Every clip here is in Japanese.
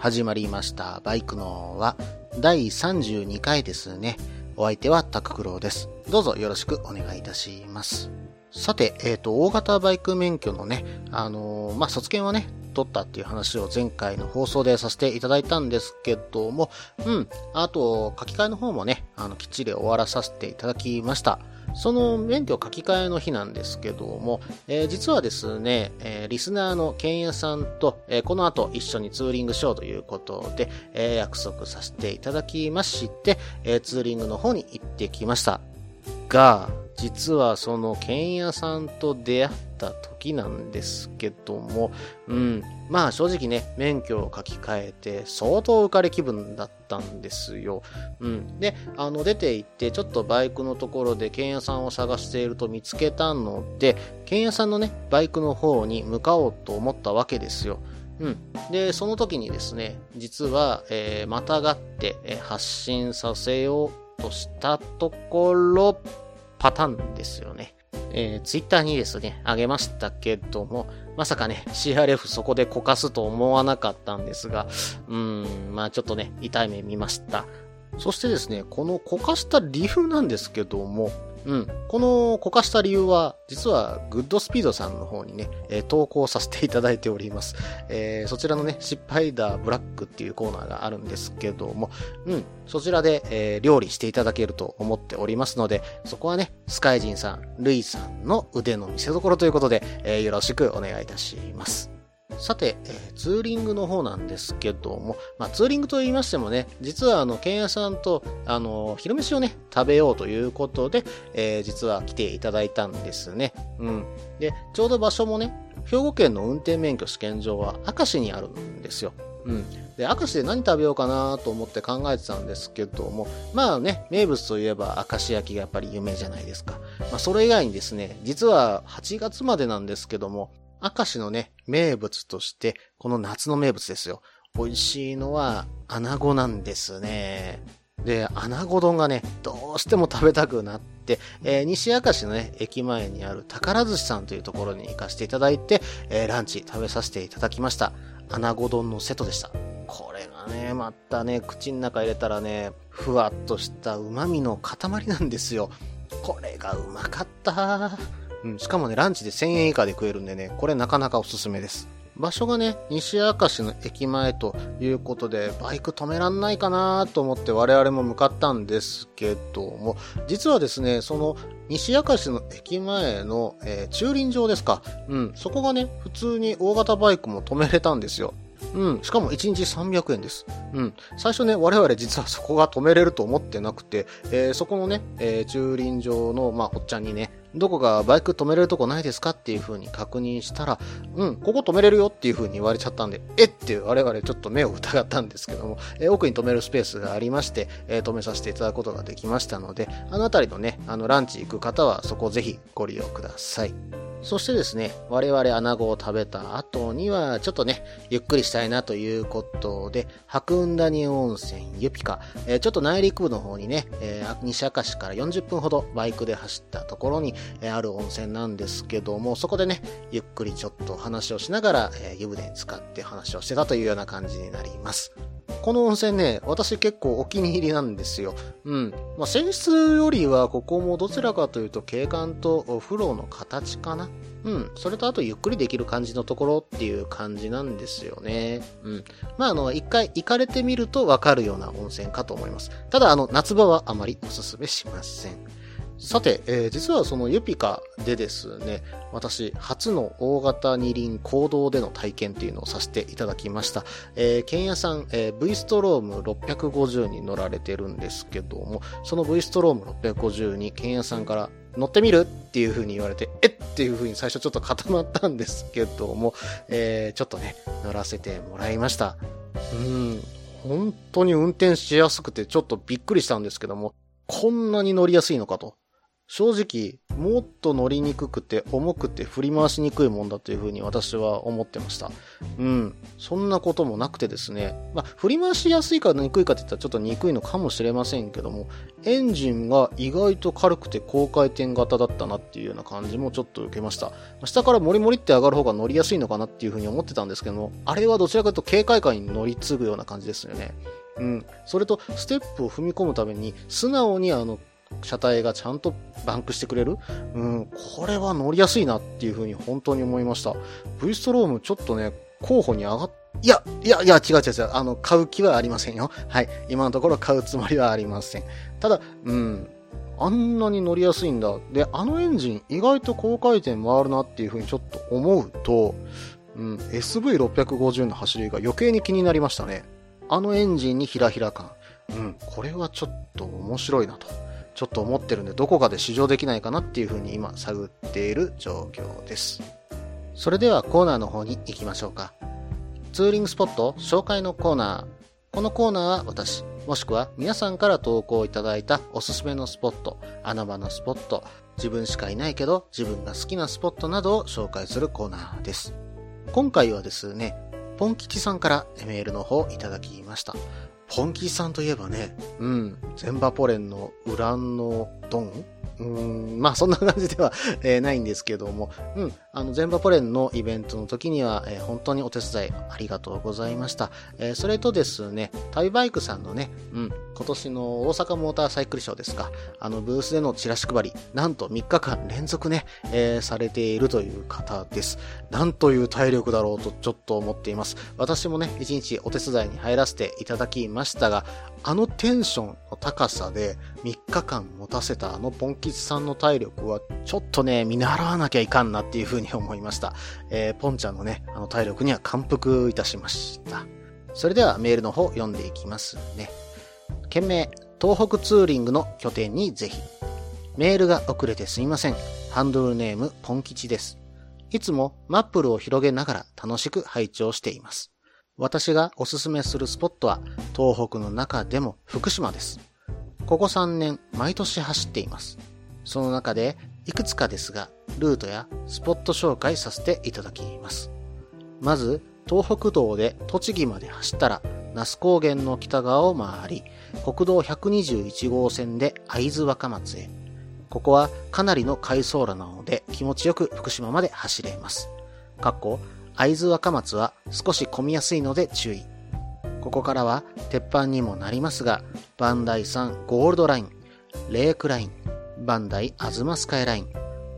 始まりました。バイクのは第32回ですね。お相手はタククロウです。どうぞよろしくお願いいたします。さて、えっ、ー、と、大型バイク免許のね、あのー、まあ、卒検はね、取ったっていう話を前回の放送でさせていただいたんですけども、うん、あと、書き換えの方もね、あの、きっちり終わらさせていただきました。その免許書き換えの日なんですけども、えー、実はですね、えー、リスナーのケンヤさんと、えー、この後一緒にツーリングしようということで、え約束させていただきまして、えツーリングの方に行ってきました。が、実はその剣屋さんと出会った時なんですけども、うん。まあ正直ね、免許を書き換えて相当浮かれ気分だったんですよ。うん。で、あの出て行ってちょっとバイクのところで剣屋さんを探していると見つけたので、剣屋さんのね、バイクの方に向かおうと思ったわけですよ。うん。で、その時にですね、実は、えー、またがって、えー、発信させようとしたところ、パターンですよね。えー、ツイッターにですね、あげましたけども、まさかね、CRF そこでこかすと思わなかったんですが、うーん、まあちょっとね、痛い目見ました。そしてですね、このこかした理由なんですけども、うん。このこかした理由は、実はグッドスピードさんの方にね、えー、投稿させていただいております。えー、そちらのね、失敗ダーブラックっていうコーナーがあるんですけども、うん。そちらで、えー、料理していただけると思っておりますので、そこはね、スカイジンさん、ルイさんの腕の見せ所ということで、え、よろしくお願いいたします。さて、えー、ツーリングの方なんですけども、まあ、ツーリングと言いましてもね、実はあの、ケンヤさんと、あの、昼飯をね、食べようということで、えー、実は来ていただいたんですね。うん。で、ちょうど場所もね、兵庫県の運転免許試験場は明石にあるんですよ。うん。で、明石で何食べようかなと思って考えてたんですけども、まあね、名物といえば明石焼きがやっぱり有名じゃないですか。まあそれ以外にですね、実は8月までなんですけども、明石のね、名物として、この夏の名物ですよ。美味しいのは、穴子なんですね。で、穴子丼がね、どうしても食べたくなって、えー、西明石のね、駅前にある宝寿司さんというところに行かせていただいて、えー、ランチ食べさせていただきました。穴子丼のセットでした。これがね、またね、口の中入れたらね、ふわっとした旨味の塊なんですよ。これがうまかったうん、しかもね、ランチで1000円以下で食えるんでね、これなかなかおすすめです。場所がね、西明石の駅前ということで、バイク止めらんないかなと思って我々も向かったんですけども、実はですね、その西明石の駅前の、えー、駐輪場ですか。うん、そこがね、普通に大型バイクも止めれたんですよ。うん。しかも1日300円です。うん。最初ね、我々実はそこが止めれると思ってなくて、えー、そこのね、えー、駐輪場の、まあ、おっちゃんにね、どこかバイク止めれるとこないですかっていう風に確認したら、うん、ここ止めれるよっていう風に言われちゃったんで、えっ？て我々ちょっと目を疑ったんですけども、え、奥に止めるスペースがありまして、え、止めさせていただくことができましたので、あの辺りのね、あのランチ行く方はそこをぜひご利用ください。そしてですね、我々穴子を食べた後には、ちょっとね、ゆっくりしたいなということで、白雲谷温泉ユピカ、えー、ちょっと内陸部の方にね、えー、西明石から40分ほどバイクで走ったところに、えー、ある温泉なんですけども、そこでね、ゆっくりちょっと話をしながら、え湯船に浸かって話をしてたというような感じになります。この温泉ね、私結構お気に入りなんですよ。うん。まあ、泉質よりはここもどちらかというと景観とお風呂の形かな。うん。それとあとゆっくりできる感じのところっていう感じなんですよね。うん。まあ、あの、一回行かれてみるとわかるような温泉かと思います。ただ、あの、夏場はあまりおすすめしません。さて、えー、実はそのユピカでですね、私、初の大型二輪行動での体験っていうのをさせていただきました。えー、ケンヤさん、えー、V ストローム650に乗られてるんですけども、その V ストローム650にケンヤさんから乗ってみるっていう風に言われて、えっていう風に最初ちょっと固まったんですけども、えー、ちょっとね、乗らせてもらいました。うん、本当に運転しやすくてちょっとびっくりしたんですけども、こんなに乗りやすいのかと。正直、もっと乗りにくくて重くて振り回しにくいもんだというふうに私は思ってました。うん。そんなこともなくてですね。まあ、振り回しやすいかにくいかって言ったらちょっと憎いのかもしれませんけども、エンジンが意外と軽くて高回転型だったなっていうような感じもちょっと受けました。下からモリモリって上がる方が乗りやすいのかなっていうふうに思ってたんですけども、あれはどちらかというと軽快感に乗り継ぐような感じですよね。うん。それと、ステップを踏み込むために、素直にあの、車体がちゃんとバンクしてくれる？うん、これは乗りやすいなっていうふうに本当に思いました。V ストロームちょっとね、候補に上がっ、いや、いや、いや、違う違う違う。あの、買う気はありませんよ。はい。今のところ買うつもりはありません。ただ、うん。あんなに乗りやすいんだ。で、あのエンジン意外と高回転回るなっていうふうにちょっと思うと、うん、SV650 の走りが余計に気になりましたね。あのエンジンにヒラヒラ感。うん、これはちょっと面白いなと。ちょっと思ってるんで、どこかで試乗できないかなっていうふうに今探っている状況です。それではコーナーの方に行きましょうか。ツーリングスポット紹介のコーナー。このコーナーは私、もしくは皆さんから投稿いただいたおすすめのスポット、穴場のスポット、自分しかいないけど自分が好きなスポットなどを紹介するコーナーです。今回はですね、ポン吉さんからメールの方いただきました。本気さんといえばね、うん、ゼンバポレンのウランのドン？うん、まあそんな感じでは、え、ないんですけども、うん、あの、全場ポレンのイベントの時には、えー、本当にお手伝いありがとうございました。えー、それとですね、旅バイクさんのね、うん、今年の大阪モーターサイクルショーですか、あの、ブースでのチラシ配り、なんと3日間連続ね、え、されているという方です。なんという体力だろうとちょっと思っています。私もね、1日お手伝いに入らせていただきましたが、あのテンションの高さで3日間持たせたあのポン吉さんの体力はちょっとね、見習わなきゃいかんなっていう風に思いました。えー、ポンちゃんのね、あの体力には感服いたしました。それではメールの方読んでいきますね。件名、東北ツーリングの拠点にぜひ。メールが遅れてすいません。ハンドルネーム、ポン吉です。いつもマップルを広げながら楽しく拝聴しています。私がおすすめするスポットは東北の中でも福島です。ここ3年毎年走っています。その中でいくつかですが、ルートやスポット紹介させていただきます。まず、東北道で栃木まで走ったら、那須高原の北側を回り、国道121号線で会津若松へ。ここはかなりの回送路なので気持ちよく福島まで走れます。かっこ会津若松は少し混みやすいので注意。ここからは鉄板にもなりますが、バンダイ産ゴールドライン、レークライン、バンダイアズマスカイライン、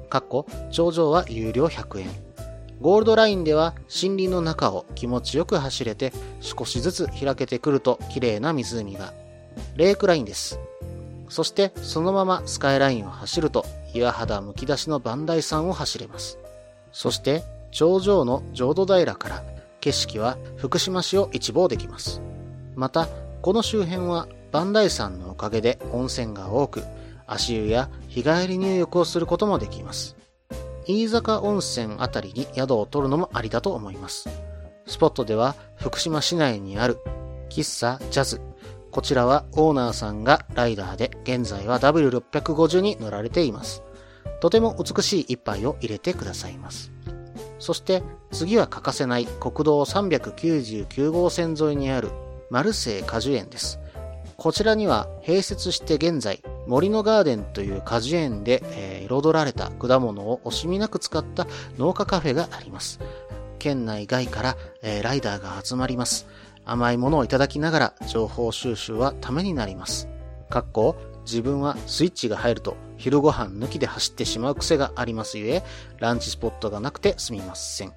かっこ頂上は有料100円。ゴールドラインでは森林の中を気持ちよく走れて少しずつ開けてくると綺麗な湖が。レークラインです。そしてそのままスカイラインを走ると岩肌むき出しのバンダイ山を走れます。そして頂上の浄土平から景色は福島市を一望できます。また、この周辺は磐梯山のおかげで温泉が多く、足湯や日帰り入浴をすることもできます。飯坂温泉あたりに宿を取るのもありだと思います。スポットでは福島市内にある喫茶ジャズ。こちらはオーナーさんがライダーで現在は W650 に乗られています。とても美しい一杯を入れてくださいます。そして次は欠かせない国道399号線沿いにあるマルセイ果樹園です。こちらには併設して現在森のガーデンという果樹園で、え、彩られた果物を惜しみなく使った農家カフェがあります。県内外から、え、ライダーが集まります。甘いものをいただきながら情報収集はためになります。かっこ自分はスイッチが入ると昼ご飯抜きで走ってしまう癖がありますゆえ、ランチスポットがなくてすみません。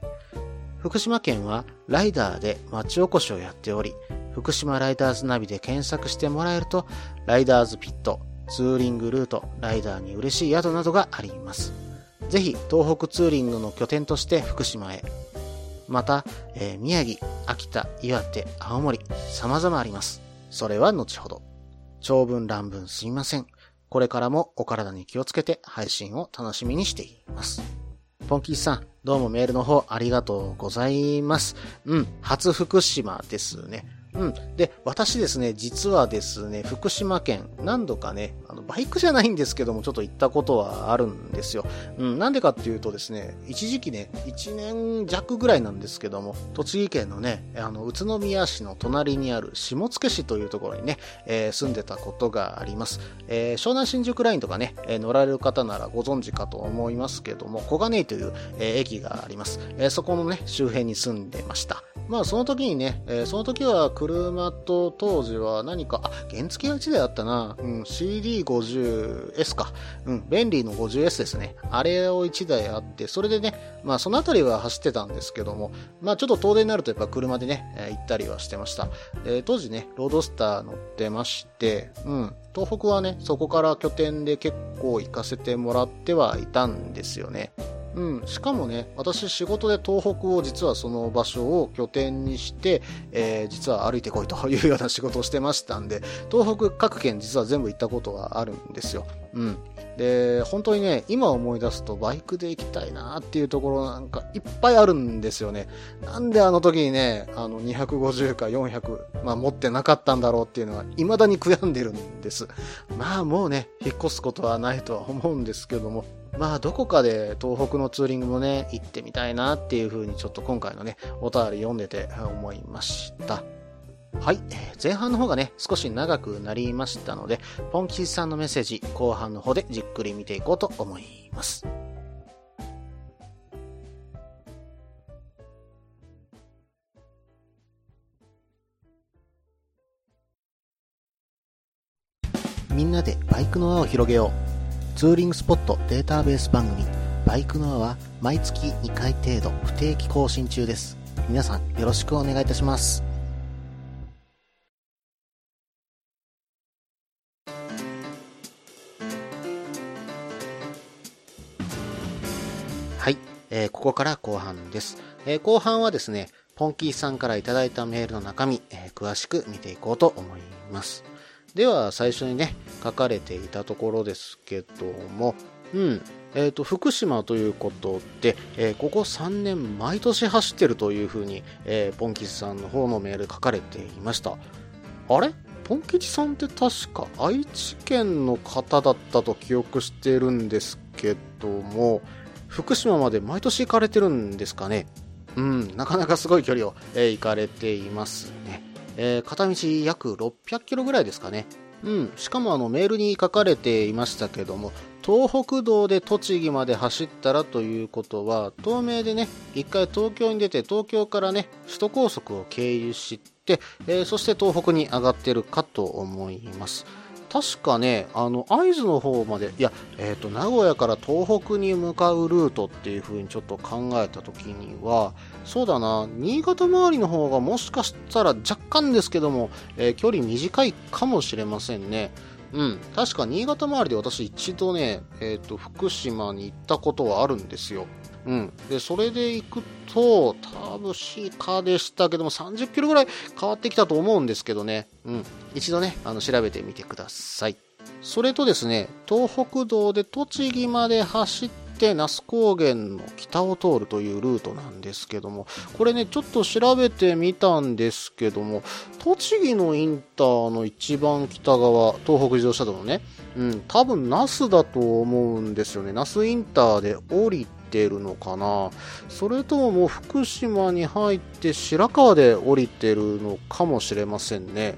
福島県はライダーで町おこしをやっており、福島ライダーズナビで検索してもらえると、ライダーズピット、ツーリングルート、ライダーに嬉しい宿などがあります。ぜひ東北ツーリングの拠点として福島へ。また、えー、宮城、秋田、岩手、青森、様々あります。それは後ほど。長文乱文すいません。これからもお体に気をつけて配信を楽しみにしています。ポンキーさん、どうもメールの方ありがとうございます。うん、初福島ですね。うん。で、私ですね、実はですね、福島県、何度かね、あの、バイクじゃないんですけども、ちょっと行ったことはあるんですよ。うん、なんでかっていうとですね、一時期ね、1年弱ぐらいなんですけども、栃木県のね、あの、宇都宮市の隣にある下野市というところにね、えー、住んでたことがあります。えー、湘南新宿ラインとかね、えー、乗られる方ならご存知かと思いますけども、小金井という、え、駅があります。え、そこのね、周辺に住んでました。まあその時にね、え、その時は車と当時は何か、あ、原付が1台あったな。うん、CD50S か。うん、便利の 50S ですね。あれを1台あって、それでね、まあその辺りは走ってたんですけども、まあちょっと遠出になるとやっぱ車でね、えー、行ったりはしてました。えー、当時ね、ロードスター乗ってまして、うん、東北はね、そこから拠点で結構行かせてもらってはいたんですよね。うん、しかもね、私仕事で東北を実はその場所を拠点にして、えー、実は歩いてこいというような仕事をしてましたんで、東北各県実は全部行ったことはあるんですよ。うん。で、本当にね、今思い出すとバイクで行きたいなっていうところなんかいっぱいあるんですよね。なんであの時にね、あの250か400、まあ持ってなかったんだろうっていうのは未だに悔やんでるんです。まあもうね、引っ越すことはないとは思うんですけども、まあ、どこかで東北のツーリングもね、行ってみたいなっていう風にちょっと今回のね、お便り読んでて思いました。はい、前半の方がね、少し長くなりましたので、ポンキーさんのメッセージ、後半の方でじっくり見ていこうと思います。みんなでバイクの輪を広げよう。ツーリングスポットデータベース番組バイクの輪は毎月2回程度不定期更新中です。皆さんよろしくお願いいたします。はい、えー、ここから後半です、えー、後半はですね、ポンキーさんからいただいたメールの中身、えー、詳しく見ていこうと思います。では最初にね書かれていたところですけどもうんえーと、福島ということで、えー、ここ3年毎年走ってるというふうに、えー、ポン吉さんの方のメール書かれていました。あれ？ポン吉さんって確か愛知県の方だったと記憶してるんですけども福島まで毎年行かれてるんですかね？うんなかなかすごい距離を、えー、行かれていますね。えー、片道約600キロぐらいですかね。うん、しかもあのメールに書かれていましたけども、東北道で栃木まで走ったらということは、東名でね、一回東京に出て、東京からね、首都高速を経由して、えー、そして東北に上がってるかと思います。確かね、あの、会津の方まで、いや、えっ、ー、と、名古屋から東北に向かうルートっていう風にちょっと考えた時には、そうだな、新潟周りの方がもしかしたら若干ですけども、えー、距離短いかもしれませんね。うん、確か新潟周りで私一度ね、えっ、ー、と、福島に行ったことはあるんですよ。うん。で、それで行くと、多分シーカーでしたけども、30キロぐらい変わってきたと思うんですけどね。うん。一度ね、あの、調べてみてください。それとですね、東北道で栃木まで走って那須高原の北を通るというルートなんですけども、これね、ちょっと調べてみたんですけども、栃木のインターの一番北側、東北自動車道のね、うん、多分那須だと思うんですよね。那須インターで降りてるのかなそれとももう福島に入って白川で降りてるのかもしれませんね。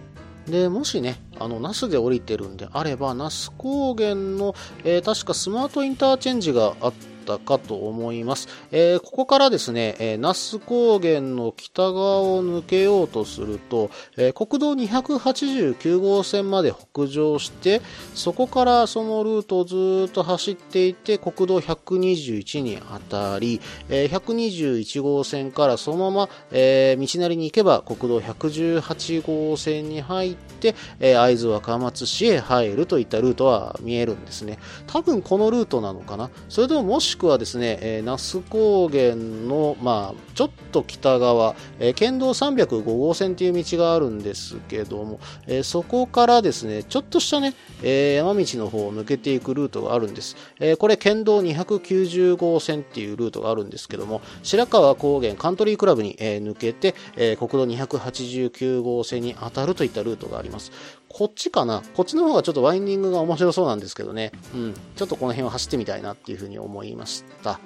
で、もしね、あの、那須で降りてるんであれば、那須高原の、えー、確かスマートインターチェンジがあってたかと思います。えー、ここからですね、えー、那須高原の北側を抜けようとすると、えー、国道289号線まで北上して、そこからそのルートをずっと走っていて、国道121に当たり、えー、121号線からそのまま、えー、道なりに行けば国道118号線に入って、えー、会津若松市へ入るといったルートは見えるんですね。多分このルートなのかな？それでももししくはですね、えー、那須高原の、まあ、ちょっと北側、えー、県道305号線という道があるんですけども、えー、そこからですね、ちょっとしたね、え、山道の方を抜けていくルートがあるんです。え、これ県道290号線っていうルートがあるんですけども、白川高原カントリークラブに、え、抜けて、えー、国道289号線に当たるといったルートがあります。こっちかな？こっちの方がちょっとワインディングが面白そうなんですけどね。うん。ちょっとこの辺を走ってみたいなっていうふうに思いました。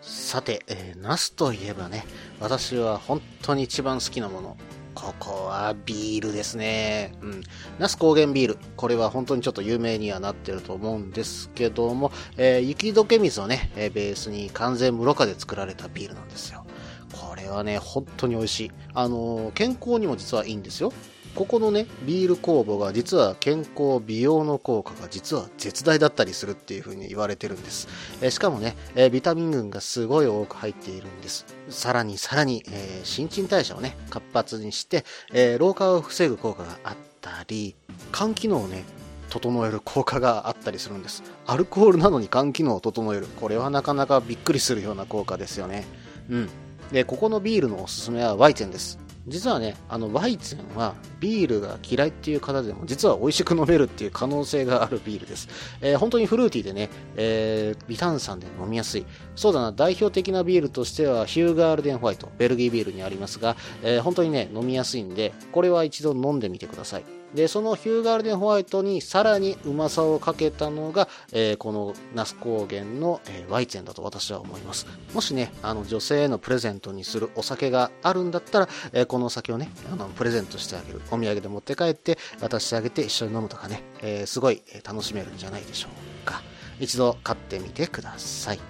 さて、えー、ナスといえばね、私は本当に一番好きなもの。ここはビールですね。うん。ナス高原ビール。これは本当にちょっと有名にはなってると思うんですけども、えー、雪解け水をね、えー、ベースに完全無ろ過で作られたビールなんですよ。これはね、本当に美味しい。あのー、健康にも実はいいんですよ。ここのね、ビール酵母が実は健康美容の効果が実は絶大だったりするっていう風に言われてるんです。え、しかもね、え、ビタミン群がすごい多く入っているんです。さらにさらに、えー、新陳代謝をね、活発にして、え老化を防ぐ効果があったり、肝機能をね、整える効果があったりするんです。アルコールなのに肝機能を整える。これはなかなかびっくりするような効果ですよね。うん。で、ここのビールのおすすめはワイテンです。実はね、あの、ワイツェンはビールが嫌いっていう方でも実は美味しく飲めるっていう可能性があるビールです。えー、本当にフルーティーでね、えー、微炭酸で飲みやすい。そうだな、代表的なビールとしてはヒューガールデンホワイト、ベルギービールにありますが、えー、本当にね、飲みやすいんで、これは一度飲んでみてください。で、そのヒューガールデンホワイトにさらにうまさをかけたのが、えー、この那須高原の、えー、ワイツェンだと私は思います。もしね、あの女性へのプレゼントにするお酒があるんだったら、えー、このお酒をね、あのプレゼントしてあげる。お土産で持って帰って渡してあげて一緒に飲むとかね、え、すごい楽しめるんじゃないでしょうか。一度買ってみてください。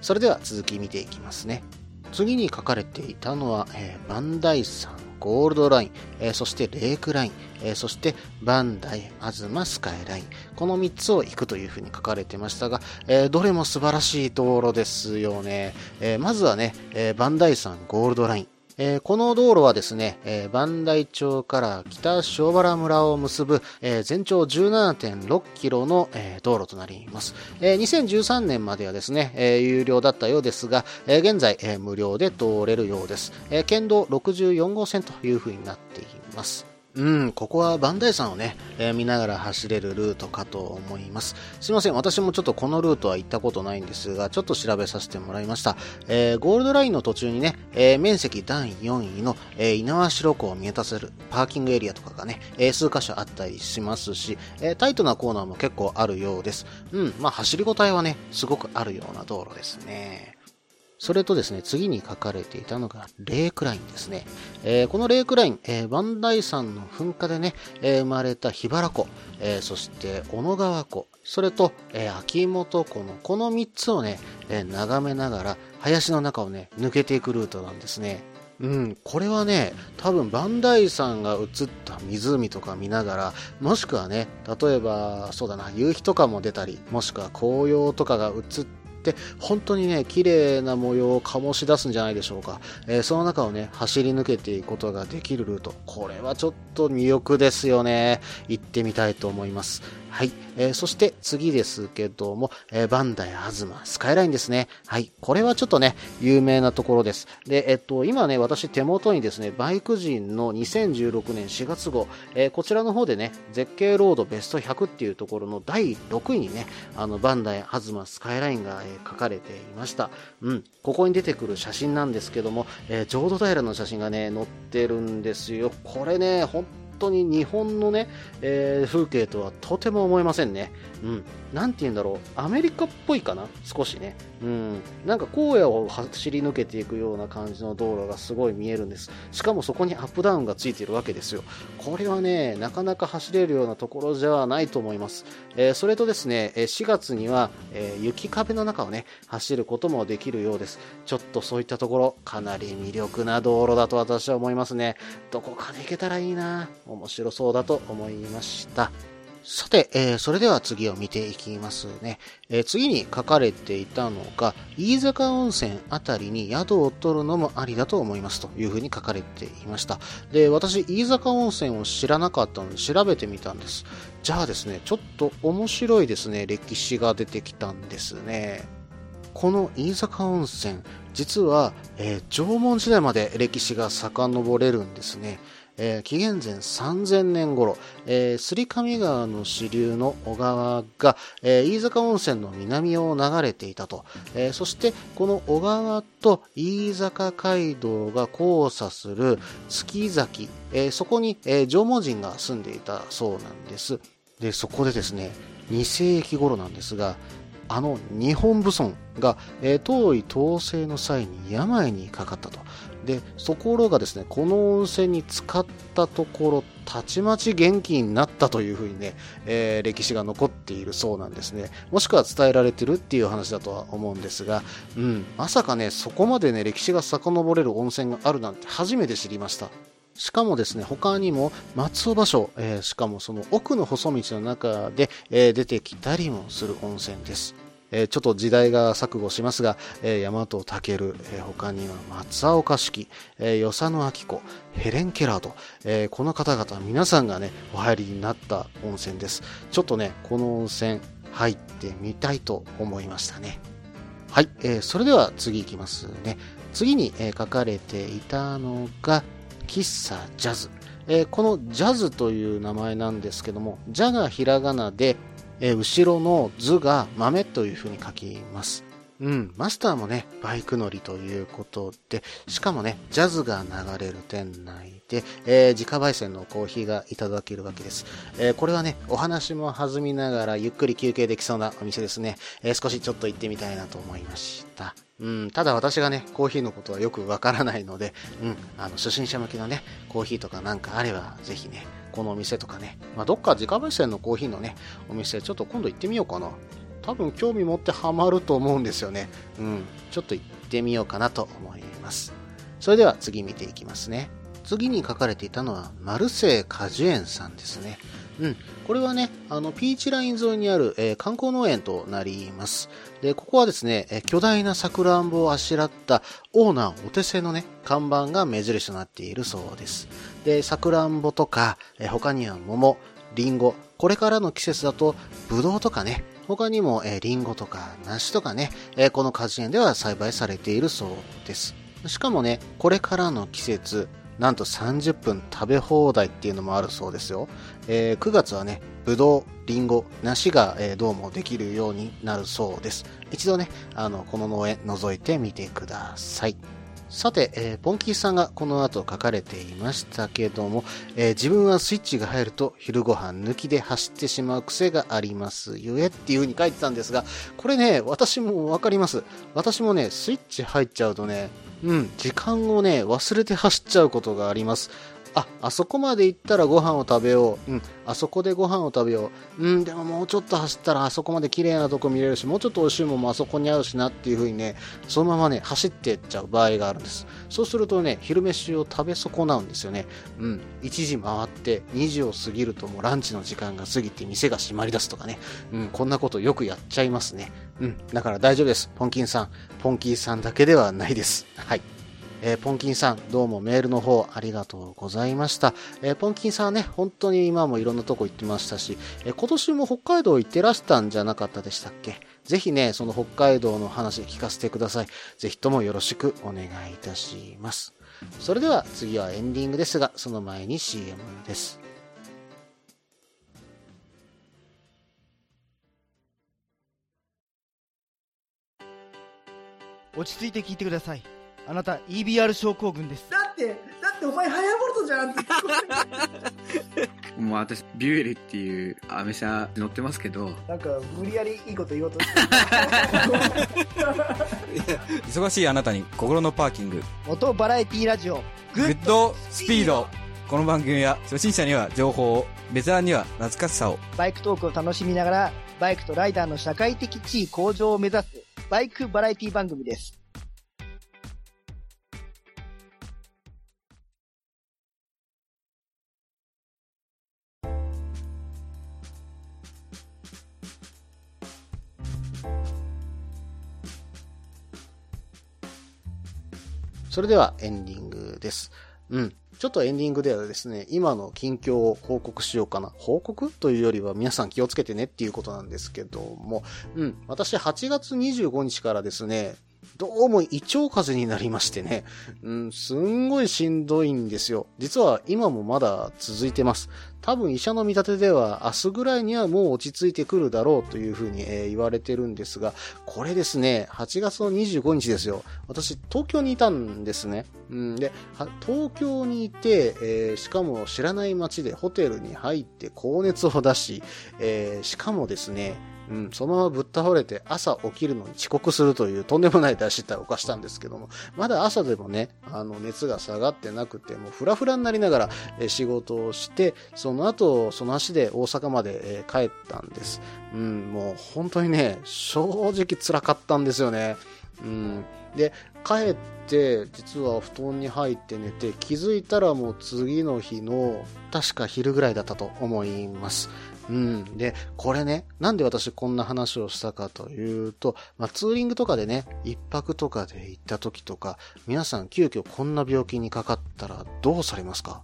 それでは続き見ていきますね。次に書かれていたのは、えー、バンダイさんゴールドライン、えー、そしてレークライン、えー、そしてバンダイ、アズマ、スカイライン。この3つを行くというふうに書かれてましたが、えー、どれも素晴らしい道路ですよね。えまずはね、えバンダイさんゴールドライン。えー、この道路はですね、えー、磐梯町から北塩原村を結ぶ、えー、全長17.6キロの、え道路となります。え2013年まではですね、え有料だったようですが、え現在、え無料で通れるようです。え県道64号線というふうになっています。うん、ここは磐梯山をね、えー、見ながら走れるルートかと思います。すいません、私もちょっとこのルートは行ったことないんですが、ちょっと調べさせてもらいました。えー、ゴールドラインの途中にね、えー、面積第4位の、えー、猪苗代湖を見渡せるパーキングエリアとかがね、え、数箇所あったりしますし、え、タイトなコーナーも結構あるようです。うん、まあ走りごたえはね、すごくあるような道路ですね。それとですね、次に書かれていたのが、レークラインですね。えー、このレークライン、えー、磐梯山の噴火でね、えー、生まれた桧原湖、え、そして小野川湖、それと、え、秋元湖のこの3つをね、え、眺めながら、林の中をね、抜けていくルートなんですね。うん、これはね、多分、磐梯山が映った湖とか見ながら、もしくはね、例えば、そうだな、夕日とかも出たり、もしくは紅葉とかが映ってで本当にね綺麗な模様を醸し出すんじゃないでしょうか、えー、その中をね走り抜けていくことができるルート。これはちょっと魅力ですよね。行ってみたいと思います。はい。えー、そして次ですけども、えー、バンダイアズマ、スカイラインですね。はい。これはちょっとね、有名なところです。で、えっと、今ね、私手元にですね、バイク人の2016年4月号、えー、こちらの方でね、絶景ロードベスト100っていうところの第6位にね、あの、バンダイアズマ、スカイラインが、え、書かれていました。うん。ここに出てくる写真なんですけども、え、浄土平の写真がね、載ってるんですよ。これね、本当に日本のね、えー、風景とはとても思えませんね。うん。なんて言うんだろう。アメリカっぽいかな？少しね。うん。なんか荒野を走り抜けていくような感じの道路がすごい見えるんです。しかもそこにアップダウンがついてるわけですよ。これはね、なかなか走れるようなところじゃないと思います。えー、それとですね、4月には、えー、雪壁の中をね、走ることもできるようです。ちょっとそういったところ、かなり魅力な道路だと私は思いますね。どこかで行けたらいいな面白そうだと思いました。さて、えー、それでは次を見ていきますね。えー、次に書かれていたのが、飯坂温泉あたりに宿を取るのもありだと思いますというふうに書かれていました。で、私、飯坂温泉を知らなかったので調べてみたんです。じゃあですね、ちょっと面白いですね、歴史が出てきたんですね。この飯坂温泉、実は、えー、縄文時代まで歴史が遡れるんですね。えー、紀元前3000年頃、えー、ス上川の支流の小川が、えー、飯坂温泉の南を流れていたと、えー、そしてこの小川と飯坂街道が交差する月崎、えー、そこに、えー、縄文人が住んでいたそうなんです。で、そこでですね、2世紀頃なんですが、あの日本武尊が、えー、遠い統制の際に病にかかったと。で、ところがですね、この温泉に使ったところ、たちまち元気になったというふうにね、えー、歴史が残っているそうなんですね。もしくは伝えられてるっていう話だとは思うんですが、うん、まさかね、そこまでね、歴史が遡れる温泉があるなんて初めて知りました。しかもですね、他にも松尾芭蕉、えー、しかもその奥の細道の中で、えー、出てきたりもする温泉です。えー、ちょっと時代が錯誤しますが、えー、大和武、えー、他には松岡式、えー、与謝野明子、ヘレン・ケラーと、えー、この方々皆さんがね、お入りになった温泉です。ちょっとね、この温泉入ってみたいと思いましたね。はい、えー、それでは次いきますね。次に、えー、書かれていたのが、喫茶ジャズ。えー、このジャズという名前なんですけども、ジャがひらがなで、えー、後ろの図が豆という風に書きます。うん、マスターもね、バイク乗りということで、しかもね、ジャズが流れる店内で、えー、自家焙煎のコーヒーがいただけるわけです。えー、これはね、お話も弾みながらゆっくり休憩できそうなお店ですね。えー、少しちょっと行ってみたいなと思いました。うん、ただ私がね、コーヒーのことはよくわからないので、うん、あの、初心者向けのね、コーヒーとかなんかあれば、ぜひね、このお店とかね、まあ、どっか自家焙煎のコーヒーのね、お店、ちょっと今度行ってみようかな。多分興味持ってハマると思うんですよね。うん、ちょっと行ってみようかなと思います。それでは次見ていきますね。次に書かれていたのは、マルセイ果樹園さんですね。うん。これはね、あの、ピーチライン沿いにある、えー、観光農園となります。で、ここはですね、えー、巨大なサクランボをあしらったオーナーお手製のね、看板が目印となっているそうです。で、サクランボとか、え、他には桃、リンゴ、これからの季節だと、ブドウとかね、他にも、えー、リンゴとか梨とかね、え、この果樹園では栽培されているそうです。しかもね、これからの季節、なんと30分食べ放題っていうのもあるそうですよ。えー、9月はね、ぶどう、りんご、梨が、えー、どうもできるようになるそうです。一度ね、あの、この農園覗いてみてください。さて、えー、ポンキーさんがこの後書かれていましたけども、えー、自分はスイッチが入ると昼ご飯抜きで走ってしまう癖がありますゆえっていう風に書いてたんですが、これね、私もわかります。私もね、スイッチ入っちゃうとね、うん、時間をね、忘れて走っちゃうことがあります。あ、あそこまで行ったらご飯を食べよう。うん、あそこでご飯を食べよう。うん、でももうちょっと走ったらあそこまで綺麗なとこ見れるし、もうちょっと美味しいもんもあそこにあるしなっていう風にね、そのままね、走ってっちゃう場合があるんです。そうするとね、昼飯を食べ損なうんですよね。うん、1時回って2時を過ぎるともうランチの時間が過ぎて店が閉まり出すとかね。うん、こんなことよくやっちゃいますね。うん、だから大丈夫です。ポンキンさん。ポンキーさんだけではないです。はい。えー、ポンキンさん、どうもメールの方ありがとうございました。えー、ポンキンさんはね、本当に今もいろんなとこ行ってましたし、えー、今年も北海道行ってらしたんじゃなかったでしたっけ？ぜひね、その北海道の話聞かせてください。ぜひともよろしくお願いいたします。それでは次はエンディングですが、その前に CM です。落ち着いて聞いてください。あなた EBR 症候群です。だってだってお前ハヤボルトじゃんって。もう私ビュエルっていうアメ車乗ってますけど。なんか無理やりいいこと言おうとして 忙しいあなたに心のパーキング。元バラエティラジオ。Good speed。この番組は初心者には情報をベテランには懐かしさを。バイクトークを楽しみながらバイクとライダーの社会的地位向上を目指すバイクバラエティ番組ですそれではエンディングです。うん。ちょっとエンディングではですね、今の近況を報告しようかな。報告というよりは皆さん気をつけてねっていうことなんですけども、うん、私8月25日からですね、どうも胃腸風邪になりましてね、うん、すんごいしんどいんですよ。実は今もまだ続いてます。多分医者の見立てでは明日ぐらいにはもう落ち着いてくるだろうというふうに、えー言われてるんですが、これですね、8月の25日ですよ。私、東京にいたんですね。うん、で、東京にいて、えーしかも知らない街でホテルに入って高熱を出し、えーしかもですね、うん、そのままぶっ倒れて朝起きるのに遅刻するというとんでもない大失態を犯したんですけども、まだ朝でもね、あの熱が下がってなくて、もうフラフラになりながら、え仕事をして、その後、その足で大阪まで、え帰ったんです。うん、もう本当にね、正直辛かったんですよね。うん。で、帰って、実は布団に入って寝て、気づいたらもう次の日の、確か昼ぐらいだったと思います。うん。で、これね、なんで私こんな話をしたかというと、まあ、ツーリングとかでね、一泊とかで行った時とか、皆さん急遽こんな病気にかかったらどうされますか？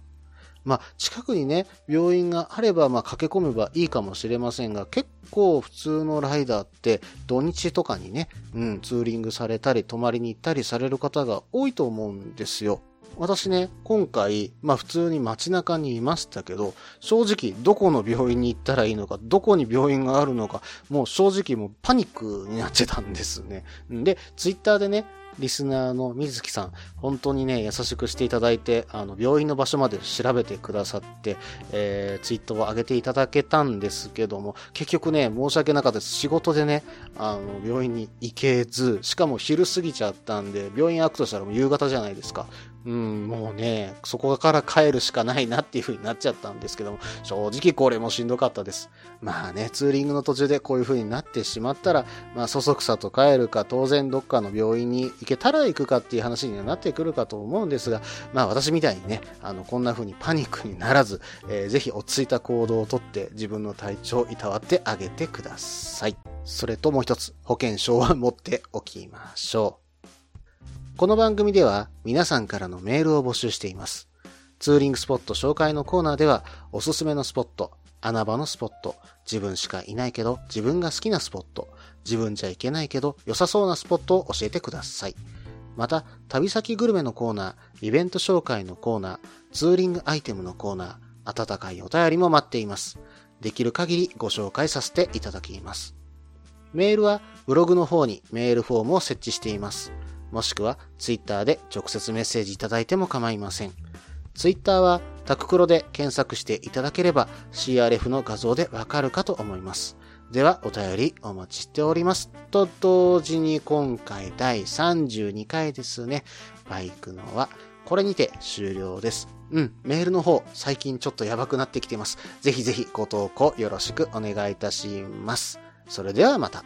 まあ、近くにね、病院があれば、まあ、駆け込めばいいかもしれませんが、結構普通のライダーって、土日とかにね、うん、ツーリングされたり、泊まりに行ったりされる方が多いと思うんですよ。私ね、今回、まあ普通に街中にいましたけど、正直どこの病院に行ったらいいのか、どこに病院があるのか、もう正直もうパニックになってたんですね。で、ツイッターでね、リスナーの水木さん、本当にね、優しくしていただいて、あの、病院の場所まで調べてくださって、えー、ツイートを上げていただけたんですけども、結局ね、申し訳なかったです。仕事でね、あの、病院に行けず、しかも昼過ぎちゃったんで、病院開くとしたらもう夕方じゃないですか。うん、もうね、そこから帰るしかないなっていう風になっちゃったんですけども、正直これもしんどかったです。まあね、ツーリングの途中でこういう風になってしまったら、まあ、そそくさと帰るか、当然どっかの病院に行けたら行くかっていう話にはなってくるかと思うんですが、まあ私みたいにね、あの、こんな風にパニックにならず、えーぜひ落ち着いた行動をとって自分の体調をいたわってあげてください。それともう一つ、保険証は持っておきましょう。この番組では皆さんからのメールを募集しています。ツーリングスポット紹介のコーナーではおすすめのスポット、穴場のスポット、自分しかいないけど自分が好きなスポット、自分じゃいけないけど良さそうなスポットを教えてください。また、旅先グルメのコーナー、イベント紹介のコーナー、ツーリングアイテムのコーナー、温かいお便りも待っています。できる限りご紹介させていただきます。メールはブログの方にメールフォームを設置しています。もしくはツイッターで直接メッセージいただいても構いません。ツイッターはタククロで検索していただければ CRF の画像でわかるかと思います。ではお便りお待ちしております。と同時に今回第32回ですね。バイクのはこれにて終了です。うん、メールの方最近ちょっとやばくなってきています。ぜひぜひご投稿よろしくお願いいたします。それではまた。